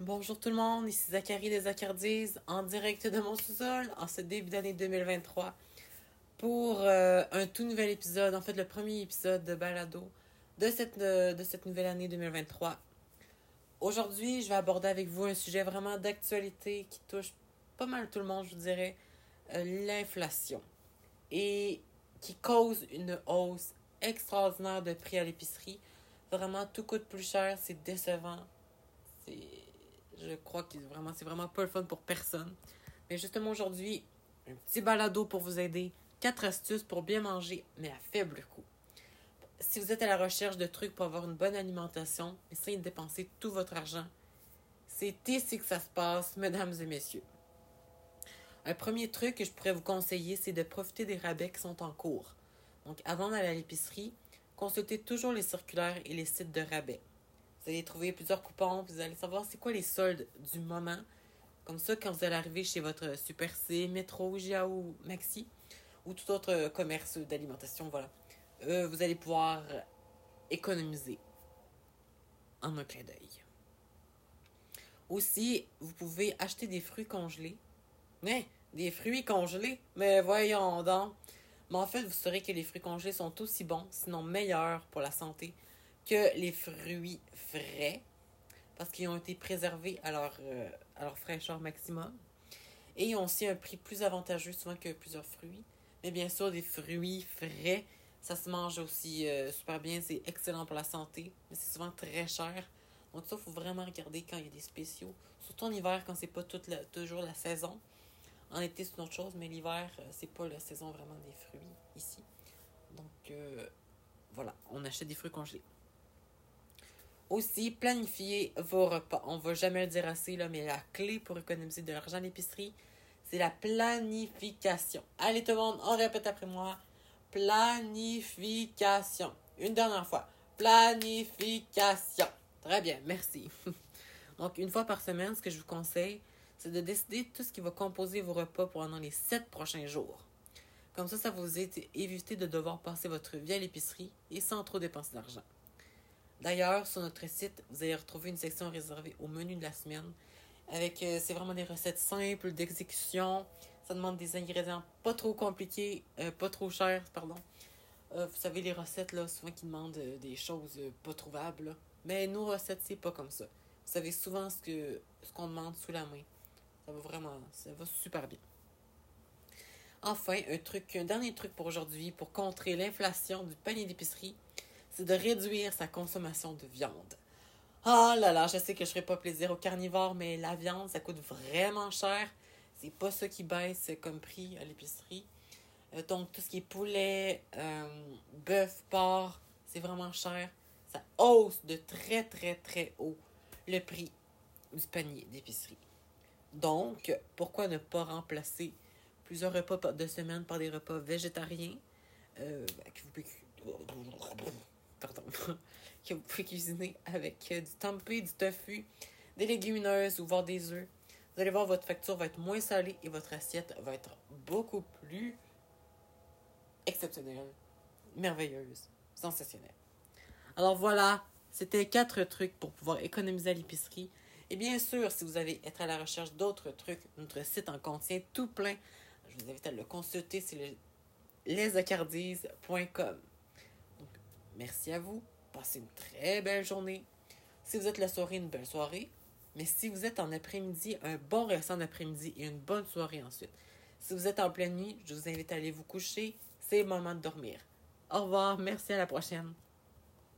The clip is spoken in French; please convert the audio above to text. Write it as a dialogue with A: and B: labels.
A: Bonjour tout le monde, ici Zachary des Zachardies en direct de mon sous-sol en ce début d'année 2023 pour euh, un tout nouvel épisode, en fait le premier épisode de Balado de cette, de cette nouvelle année 2023. Aujourd'hui, je vais aborder avec vous un sujet vraiment d'actualité qui touche pas mal tout le monde, je vous dirais, euh, l'inflation et qui cause une hausse extraordinaire de prix à l'épicerie. Vraiment, tout coûte plus cher, c'est décevant. C'est je crois que c'est vraiment pas le fun pour personne. Mais justement aujourd'hui, un petit balado pour vous aider. Quatre astuces pour bien manger, mais à faible coût. Si vous êtes à la recherche de trucs pour avoir une bonne alimentation, essayez de dépenser tout votre argent. C'est ici que ça se passe, mesdames et messieurs. Un premier truc que je pourrais vous conseiller, c'est de profiter des rabais qui sont en cours. Donc, avant d'aller à l'épicerie, consultez toujours les circulaires et les sites de rabais. Vous allez trouver plusieurs coupons, vous allez savoir c'est quoi les soldes du moment. Comme ça, quand vous allez arriver chez votre Super C, Métro, GA ou Maxi, ou tout autre commerce d'alimentation, voilà, euh, vous allez pouvoir économiser en un clin d'œil. Aussi, vous pouvez acheter des fruits congelés. Mais, des fruits congelés? Mais voyons donc. Mais en fait, vous saurez que les fruits congelés sont aussi bons, sinon meilleurs pour la santé que les fruits frais parce qu'ils ont été préservés à leur, euh, à leur fraîcheur maximum. Et ils ont aussi un prix plus avantageux souvent que plusieurs fruits. Mais bien sûr, des fruits frais, ça se mange aussi euh, super bien. C'est excellent pour la santé, mais c'est souvent très cher. Donc ça, il faut vraiment regarder quand il y a des spéciaux. Surtout en hiver, quand c'est pas toujours la saison. En été, c'est une autre chose, mais l'hiver, euh, c'est pas la saison vraiment des fruits ici. Donc voilà, on achète des fruits congelés. Aussi, planifier vos repas. On va jamais le dire assez, là, mais la clé pour économiser de l'argent à l'épicerie, c'est la planification. Allez tout le monde, on répète après moi. Planification. Une dernière fois. Planification. Très bien, merci. Donc, une fois par semaine, ce que je vous conseille, c'est de décider tout ce qui va composer vos repas pendant les sept prochains jours. Comme ça, ça vous évite de devoir passer votre vie à l'épicerie et sans trop dépenser d'argent. D'ailleurs, sur notre site, vous allez retrouver une section réservée au menu de la semaine. Avec, euh, c'est vraiment des recettes simples d'exécution. Ça demande des ingrédients pas trop compliqués, euh, pas trop chers, pardon. Euh, vous savez, les recettes, là, souvent qui demandent des choses pas trouvables. Mais nos recettes, c'est pas comme ça. Vous savez souvent ce que ce qu'on demande sous la main. Ça va vraiment, ça va super bien. Enfin, un truc, un dernier truc pour aujourd'hui, pour contrer l'inflation du panier d'épicerie, c'est de réduire sa consommation de viande. Ah là là, je sais que je ferai pas plaisir aux carnivores, mais la viande, ça coûte vraiment cher. C'est pas ça qui baisse comme prix à l'épicerie. Euh, donc, tout ce qui est poulet, euh, bœuf, porc, c'est vraiment cher. Ça hausse de très, très, très haut le prix du panier d'épicerie. Donc, pourquoi ne pas remplacer plusieurs repas de semaine par des repas végétariens euh, que vous pouvez cuisiner avec euh, du tempeh, du tofu, des légumineuses ou voire des œufs. Vous allez voir, votre facture va être moins salée et votre assiette va être beaucoup plus exceptionnelle, merveilleuse, sensationnelle. Alors voilà, c'était quatre trucs pour pouvoir économiser à l'épicerie. Et bien sûr, si vous allez être à la recherche d'autres trucs, notre site en contient tout plein. Je vous invite à le consulter, c'est le lesacardies.com. Merci à vous. Passez une très belle journée. Si vous êtes la soirée, une belle soirée. Mais si vous êtes en après-midi, un bon restant d'après-midi et une bonne soirée ensuite. Si vous êtes en pleine nuit, je vous invite à aller vous coucher. C'est le moment de dormir. Au revoir. Merci à la prochaine.